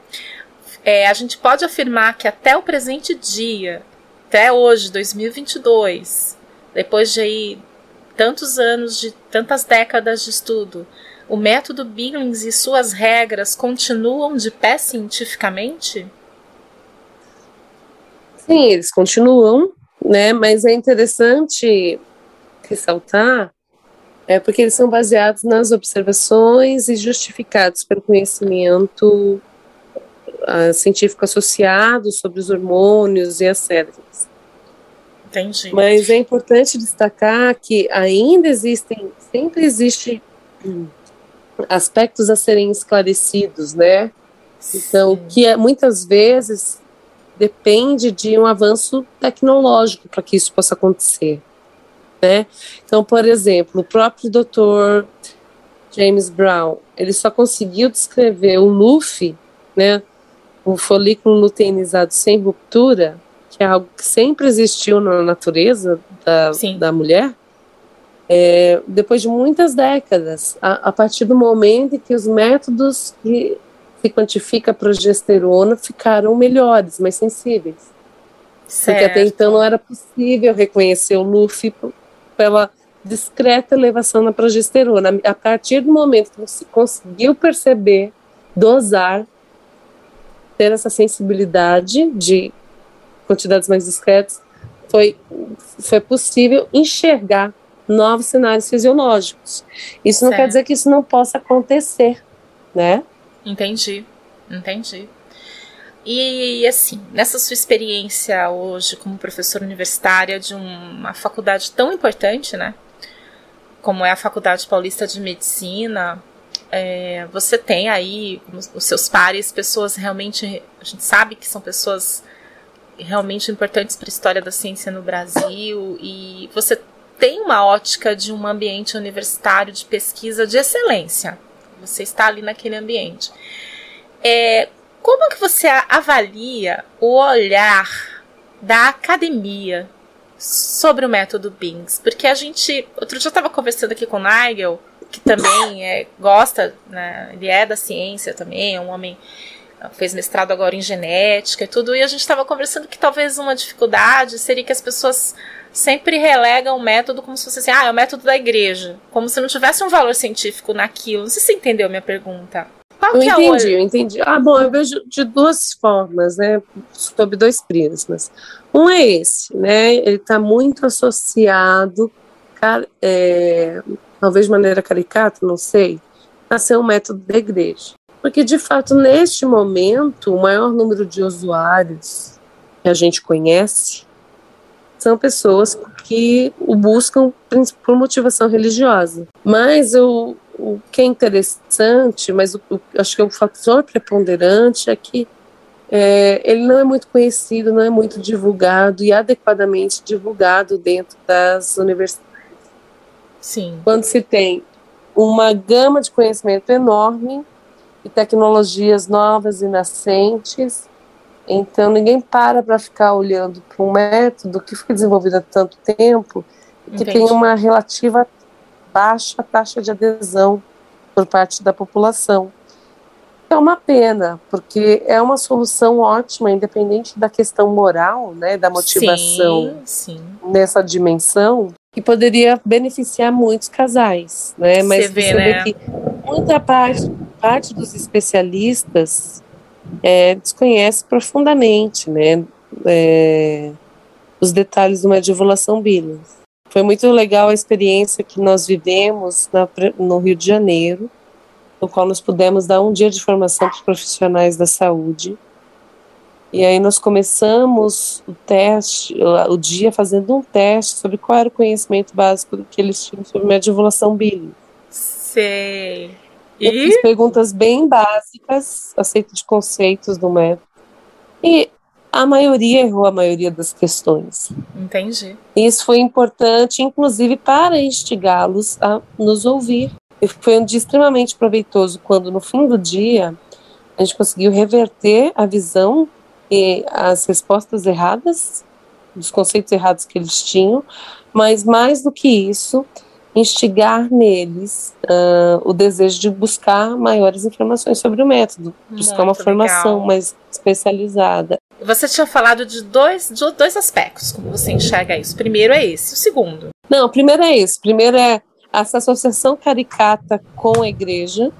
[SPEAKER 1] É, a gente pode afirmar que até o presente dia, até hoje, 2022, depois de aí tantos anos, de tantas décadas de estudo, o método Billings e suas regras continuam de pé cientificamente?
[SPEAKER 2] Sim, eles continuam, né? Mas é interessante ressaltar é porque eles são baseados nas observações e justificados pelo conhecimento uh, científico associado sobre os hormônios e as células.
[SPEAKER 1] Entendi.
[SPEAKER 2] Mas é importante destacar que ainda existem, sempre existe hum, aspectos a serem esclarecidos, né? Então, Sim. que é, muitas vezes depende de um avanço tecnológico para que isso possa acontecer, né? Então, por exemplo, o próprio Dr. James Brown, ele só conseguiu descrever o LUF, né, o folículo luteinizado sem ruptura, que é algo que sempre existiu na natureza da, da mulher, é, depois de muitas décadas, a, a, partir do momento em que os métodos que se quantifica a progesterona ficaram melhores, mais sensíveis. Certo. Porque até então não era possível reconhecer o LUF pela discreta elevação na progesterona. A partir do momento que você conseguiu perceber, dosar, ter essa sensibilidade de quantidades mais discretas, foi, foi possível enxergar novos cenários fisiológicos. Isso certo. não quer dizer que isso não possa acontecer, né?
[SPEAKER 1] Entendi, entendi. E assim, nessa sua experiência hoje como professora universitária de uma faculdade tão importante, né? Como é a Faculdade Paulista de Medicina, é, você tem aí os seus pares, pessoas realmente, a gente sabe que são pessoas realmente importantes para a história da ciência no Brasil e você tem uma ótica de um ambiente universitário de pesquisa de excelência. Você está ali naquele ambiente. É, como que você avalia o olhar da academia sobre o método Bings? Porque a gente. Outro dia eu estava conversando aqui com o Nigel, que também é, gosta, né, ele é da ciência também, é um homem fez mestrado agora em genética e tudo, e a gente estava conversando que talvez uma dificuldade seria que as pessoas sempre relegam o método como se fosse assim, ah, é o método da igreja, como se não tivesse um valor científico naquilo. Não sei se você entendeu minha pergunta.
[SPEAKER 2] Qual eu é entendi, eu entendi. Ah, bom, eu vejo de duas formas, né, sob dois prismas. Um é esse, né, ele está muito associado, é, talvez de maneira caricata, não sei, a ser um método da igreja. Porque, de fato, neste momento, o maior número de usuários que a gente conhece são pessoas que o buscam por motivação religiosa. Mas o, o que é interessante, mas o, o, acho que o fator preponderante é que é, ele não é muito conhecido, não é muito divulgado e adequadamente divulgado dentro das universidades.
[SPEAKER 1] Sim.
[SPEAKER 2] Quando se tem uma gama de conhecimento enorme e tecnologias novas e nascentes. Então, ninguém para para ficar olhando para um método que foi desenvolvido há tanto tempo que Entendi. tem uma relativa baixa taxa de adesão por parte da população. É uma pena, porque é uma solução ótima, independente da questão moral, né, da motivação
[SPEAKER 1] sim, sim.
[SPEAKER 2] nessa dimensão, que poderia beneficiar muitos casais, né? Mas você vê, você né? vê que muita parte parte dos especialistas é, desconhece profundamente né, é, os detalhes de uma divulgação Billings. Foi muito legal a experiência que nós vivemos na, no Rio de Janeiro, no qual nós pudemos dar um dia de formação para os profissionais da saúde. E aí nós começamos o teste, o dia fazendo um teste sobre qual era o conhecimento básico que eles tinham sobre medivulação bíblica.
[SPEAKER 1] Sei.
[SPEAKER 2] E? Eu fiz perguntas bem básicas, aceito de conceitos do método. E a maioria errou a maioria das questões.
[SPEAKER 1] Entendi.
[SPEAKER 2] Isso foi importante, inclusive, para instigá-los a nos ouvir. E foi um dia extremamente proveitoso quando, no fim do dia, a gente conseguiu reverter a visão e as respostas erradas, os conceitos errados que eles tinham, mas mais do que isso, instigar neles uh, o desejo de buscar maiores informações sobre o método, buscar uma formação legal. mais especializada.
[SPEAKER 1] Você tinha falado de dois, de dois aspectos, como você enxerga isso. O primeiro é esse, o segundo.
[SPEAKER 2] Não, o primeiro é esse. O primeiro é essa associação caricata com a igreja,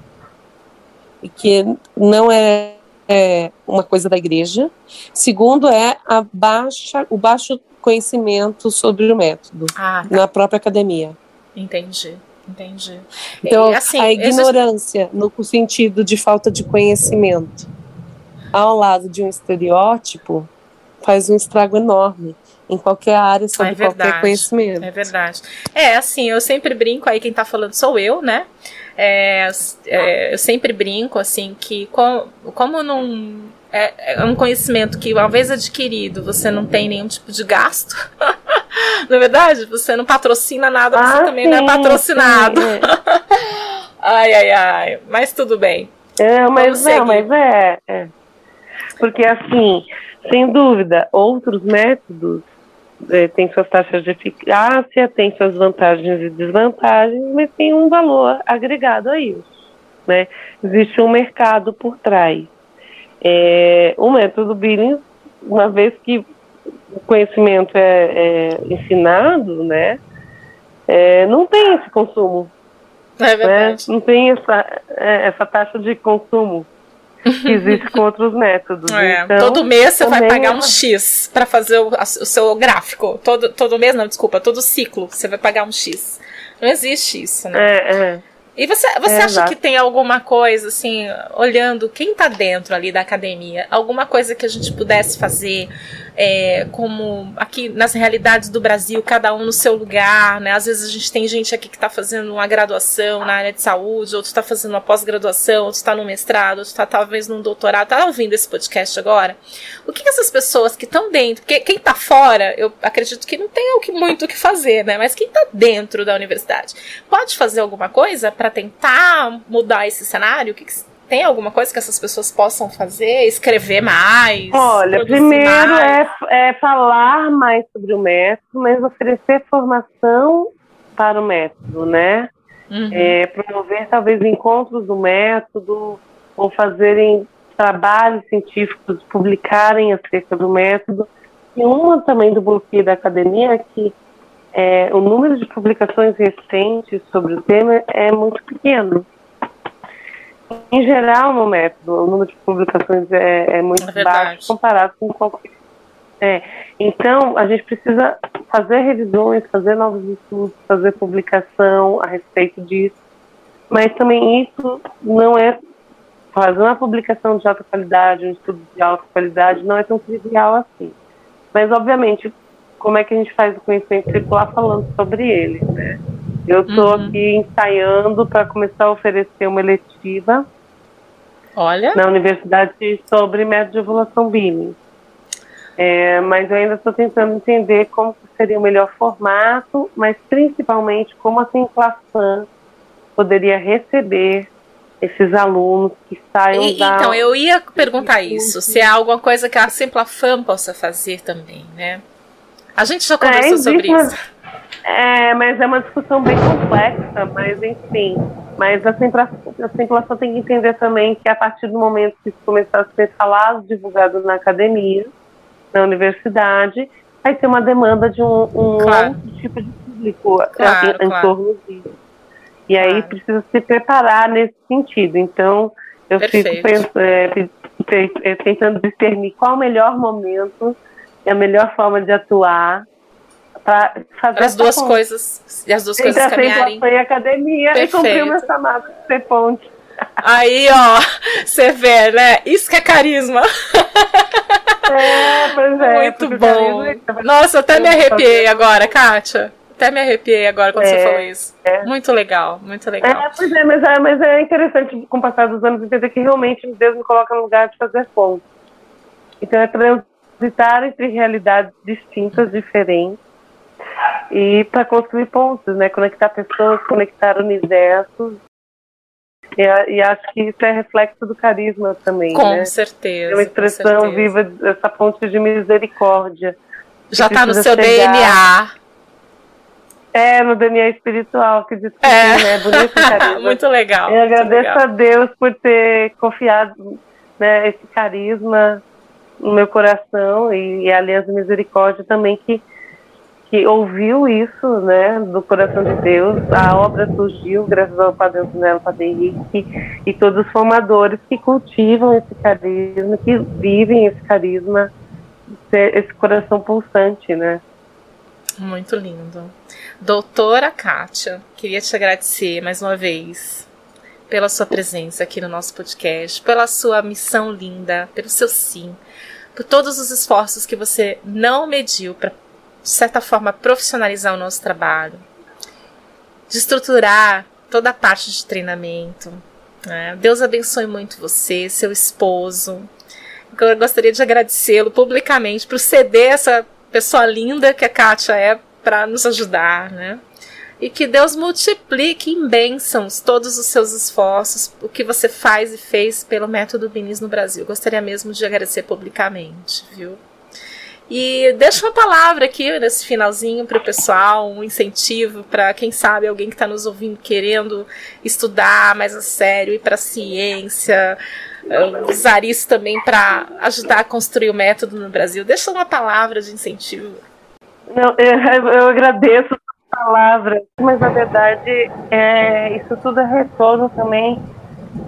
[SPEAKER 2] e que não é, é uma coisa da igreja. Segundo é a baixa, o baixo conhecimento sobre o método ah, tá. na própria academia.
[SPEAKER 1] Entendi. Entendi.
[SPEAKER 2] Então, assim, a ignorância no sentido de falta de conhecimento ao lado de um estereótipo faz um estrago enorme em qualquer área sobre é qualquer conhecimento.
[SPEAKER 1] É verdade. É, assim, eu sempre brinco, aí quem está falando sou eu, né? É, é, eu sempre brinco, assim, que com, como não. É, é, um conhecimento que, uma vez adquirido, você não tem nenhum tipo de gasto. Na é verdade, você não patrocina nada, ah, você também sim, não é patrocinado. Sim, é. ai, ai, ai. Mas tudo bem.
[SPEAKER 2] É, mas não, mas é, é. Porque assim, sem dúvida, outros métodos é, têm suas taxas de eficácia, têm suas vantagens e desvantagens, mas tem um valor agregado a isso. Né? Existe um mercado por trás. É, o método Billings, uma vez que o conhecimento é, é ensinado, né, é, não tem esse consumo.
[SPEAKER 1] É verdade.
[SPEAKER 2] Né? Não tem essa, é, essa taxa de consumo existe com outros métodos. É, então,
[SPEAKER 1] todo mês você vai pagar um X para fazer o, o, seu gráfico. Todo, todo mês, não, desculpa, todo ciclo você vai pagar um X. Não existe isso, né?
[SPEAKER 2] É, é.
[SPEAKER 1] E você, você é, acha exato. que tem alguma coisa, assim, olhando quem está dentro ali da academia, alguma coisa que a gente pudesse fazer é, como aqui nas realidades do Brasil, cada um no seu lugar, né? Às vezes a gente tem gente aqui que está fazendo uma graduação na área de saúde, outro está fazendo uma pós-graduação, outro está no mestrado, outro está talvez num doutorado, está ouvindo esse podcast agora. O que, essas pessoas que estão dentro, porque quem está fora, eu acredito que não tem muito o que fazer, né? Mas quem está dentro da universidade pode fazer alguma coisa para tentar mudar esse cenário? O que, que tem alguma coisa que essas pessoas possam fazer? Escrever mais?
[SPEAKER 2] Olha, primeiro mais? É, é falar mais sobre o método, mas oferecer formação para o método, né? Uhum. É, promover talvez encontros do método ou fazerem trabalhos científicos, publicarem acerca do método. E uma também do bloqueio da academia é que é, o número de publicações recentes sobre o tema é muito pequeno. Em geral, no método, o número de publicações é, é muito é baixo comparado com qualquer. É. Então, a gente precisa fazer revisões, fazer novos estudos, fazer publicação a respeito disso. Mas também isso não é. Fazer uma publicação de alta qualidade, um estudo de alta qualidade, não é tão trivial assim. Mas, obviamente, como é que a gente faz o conhecimento circular falando sobre ele, né? Eu estou uhum. aqui ensaiando para começar a oferecer uma eletiva
[SPEAKER 1] Olha.
[SPEAKER 2] na universidade sobre método de evolução Bini. É, mas eu ainda estou tentando entender como seria o melhor formato, mas principalmente como a Simplafan poderia receber esses alunos que saem e,
[SPEAKER 1] da... Então, eu ia perguntar isso, se é alguma coisa que a Simplafan possa fazer também, né? A gente já conversou é, sobre isso.
[SPEAKER 2] É, mas é uma discussão bem complexa, mas enfim. Mas a simulação tem que entender também que a partir do momento que isso começar a ser falado, divulgado na academia, na universidade, vai ter uma demanda de um, um claro. outro tipo de público claro, em, claro. torno disso. E aí precisa se preparar nesse sentido. Então, eu Perfeito. fico pensando, é, é, tentando discernir qual o melhor momento e a melhor forma de atuar para fazer
[SPEAKER 1] as duas ponte. coisas e as duas coisas
[SPEAKER 2] Entre
[SPEAKER 1] caminharem.
[SPEAKER 2] Foi academia Perfeito. e cumprir meu chamado de ser ponte.
[SPEAKER 1] Aí, ó, você vê, né? Isso que é carisma.
[SPEAKER 2] É, pois é.
[SPEAKER 1] Muito bom. É Nossa, até me arrepiei agora, Kátia. Até me arrepiei agora quando é, você falou isso. É. Muito legal, muito legal.
[SPEAKER 2] É, pois é mas, é, mas é interessante com o passar dos anos entender que realmente Deus me coloca no lugar de fazer pontos. Então é transitar entre realidades distintas, diferentes, e para construir pontos, né? Conectar pessoas, conectar universos. E, e, acho que isso é reflexo do carisma também.
[SPEAKER 1] Com
[SPEAKER 2] né?
[SPEAKER 1] certeza.
[SPEAKER 2] É uma expressão viva dessa ponte de misericórdia.
[SPEAKER 1] Já está no seu chegar. DNA.
[SPEAKER 2] É, no DNA espiritual, que diz que é. né? Bonito carisma.
[SPEAKER 1] muito legal.
[SPEAKER 2] Eu agradeço legal. a Deus por ter confiado né, esse carisma no meu coração e, e a Misericórdia também que que ouviu isso, né, do coração de Deus, a obra surgiu graças ao Padre Antonello, Padre Henrique e todos os formadores que cultivam esse carisma, que vivem esse carisma, esse coração pulsante, né.
[SPEAKER 1] Muito lindo. Doutora Kátia, queria te agradecer mais uma vez pela sua presença aqui no nosso podcast, pela sua missão linda, pelo seu sim, por todos os esforços que você não mediu para, de certa forma, profissionalizar o nosso trabalho, de estruturar toda a parte de treinamento. Né? Deus abençoe muito você, seu esposo. Eu gostaria de agradecê-lo publicamente por ceder essa pessoa linda que a Kátia é para nos ajudar, né? E que Deus multiplique em bênçãos todos os seus esforços, o que você faz e fez pelo método Binis no Brasil. Gostaria mesmo de agradecer publicamente, viu? E deixa uma palavra aqui nesse finalzinho para o pessoal, um incentivo para quem sabe alguém que está nos ouvindo querendo estudar mais a sério e para a ciência, usar isso também para ajudar a construir o método no Brasil. Deixa uma palavra de incentivo.
[SPEAKER 2] Não, eu, eu agradeço palavras, mas na verdade é, isso tudo é retorno também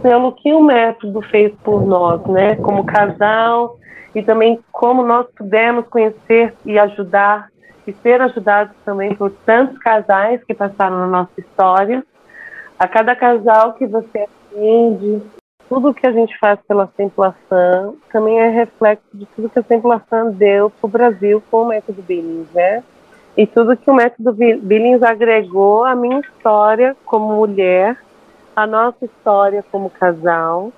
[SPEAKER 2] pelo que o método fez por nós, né, como casal e também como nós pudemos conhecer e ajudar e ser ajudados também por tantos casais que passaram na nossa história. A cada casal que você atende, tudo que a gente faz pela Simplação também é reflexo de tudo que a Simplação deu para o Brasil com o método Billings, né? E tudo que o método Billings agregou à minha história como mulher, à nossa história como casal,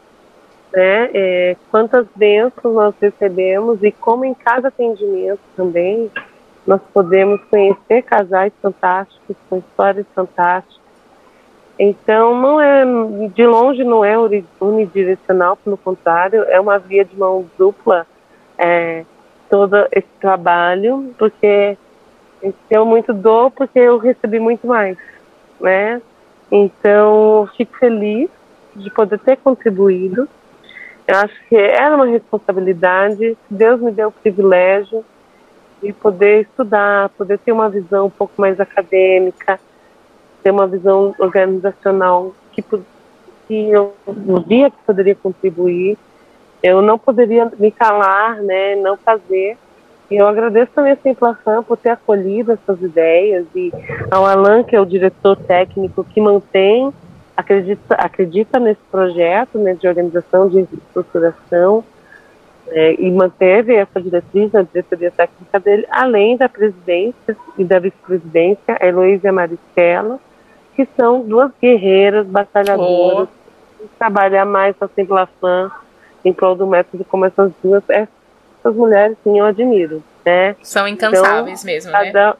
[SPEAKER 2] né? É, quantas bênçãos nós recebemos e como em cada atendimento também nós podemos conhecer casais fantásticos com histórias fantásticas. Então, não é de longe não é unidirecional, pelo contrário, é uma via de mão dupla é, todo esse trabalho, porque eu muito dou porque eu recebi muito mais, né? Então, fico feliz de poder ter contribuído. Eu acho que era uma responsabilidade. Deus me deu o privilégio de poder estudar, poder ter uma visão um pouco mais acadêmica, ter uma visão organizacional que, que eu via que poderia contribuir. Eu não poderia me calar, né, não fazer, e eu agradeço também a Simplação por ter acolhido essas ideias e ao Alan, que é o diretor técnico que mantém, acredita, acredita nesse projeto né, de organização, de estruturação é, e manteve essa diretriz na diretoria técnica dele, além da presidência e da vice-presidência, a Heloísa e a Maristela, que são duas guerreiras, batalhadoras, oh. trabalhar mais a Simplação em prol do método como essas duas é essas mulheres, sim, eu admiro, né?
[SPEAKER 1] São incansáveis então, mesmo, né? cada, né?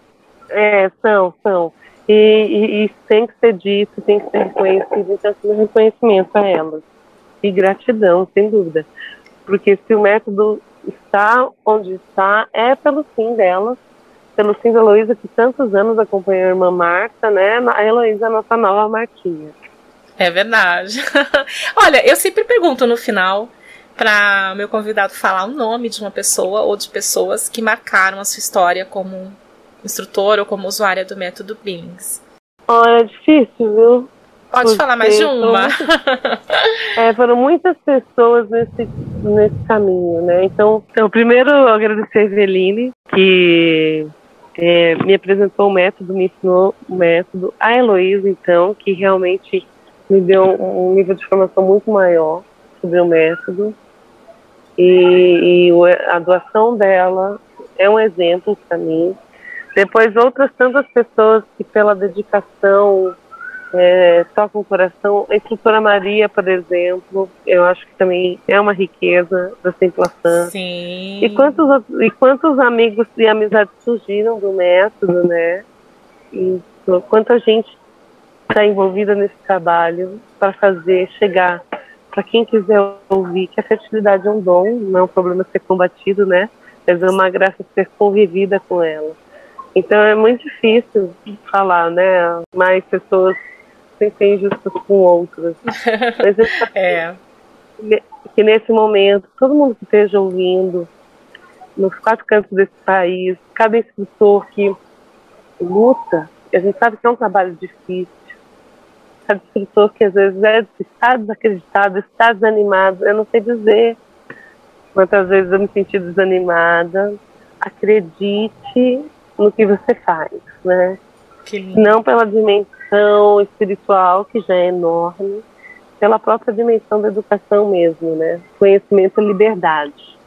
[SPEAKER 2] É, são, são. E, e, e, tem que ser dito, tem que ser reconhecido, então, assim, reconhecimento a elas. E gratidão, sem dúvida. Porque se o método está onde está, é pelo sim delas, pelo sim da Heloísa, que tantos anos acompanhou a irmã Marta, né? A Heloísa é nossa nova Martinha.
[SPEAKER 1] É verdade. Olha, eu sempre pergunto no final para o meu convidado falar o nome de uma pessoa ou de pessoas que marcaram a sua história como instrutor ou como usuária do método Billings.
[SPEAKER 2] Oh, é difícil, viu?
[SPEAKER 1] Pode Porque falar mais de uma.
[SPEAKER 2] é, foram muitas pessoas nesse, nesse caminho, né? Então, então primeiro agradecer a Eveline, que é, me apresentou o método, me ensinou o método. A Heloísa, então, que realmente me deu um nível de formação muito maior sobre o método. E, e a doação dela é um exemplo para mim. Depois, outras tantas pessoas que, pela dedicação, é, tocam o coração. A instrutora Maria, por exemplo, eu acho que também é uma riqueza da Simplação.
[SPEAKER 1] Sim.
[SPEAKER 2] E quantos, e quantos amigos e amizades surgiram do método, né? E quanta gente está envolvida nesse trabalho para fazer chegar para quem quiser ouvir que a fertilidade é um dom, não é um problema ser combatido, né? Mas é uma graça ser convivida com ela. Então é muito difícil falar, né? Mais pessoas sentem injustas com outras. Mas
[SPEAKER 1] é.
[SPEAKER 2] que nesse momento, todo mundo que esteja ouvindo, nos quatro cantos desse país, cada instrutor que luta, a gente sabe que é um trabalho difícil, cada instrutor que às vezes é, está desacreditado, está desanimado, eu não sei dizer quantas vezes eu me senti desanimada, acredite no que você faz, né? Não pela dimensão espiritual, que já é enorme, pela própria dimensão da educação mesmo, né? Conhecimento e liberdade.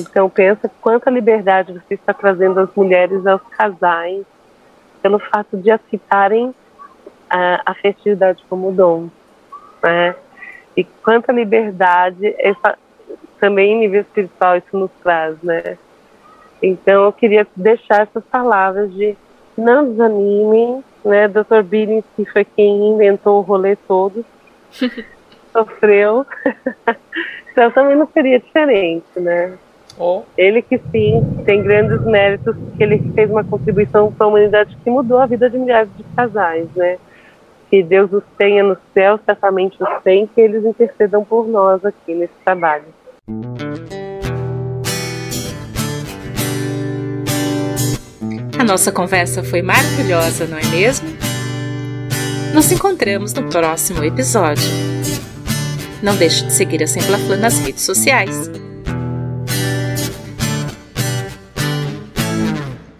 [SPEAKER 2] Então pensa quanta liberdade você está trazendo às mulheres, aos casais, pelo fato de aceitarem a, a fertilidade como dom, né? E quanta liberdade essa, também em nível espiritual isso nos traz, né? Então eu queria deixar essas palavras de não desanimem, né? Dr. Billings, que foi quem inventou o rolê todo, sofreu. então também não seria diferente, né?
[SPEAKER 1] Oh.
[SPEAKER 2] Ele que sim tem grandes méritos, que ele fez uma contribuição para a humanidade que mudou a vida de milhares de casais, né? Que Deus os tenha no céu, certamente os tem, que eles intercedam por nós aqui nesse trabalho.
[SPEAKER 1] A nossa conversa foi maravilhosa, não é mesmo? Nos encontramos no próximo episódio. Não deixe de seguir a Semplaflan nas redes sociais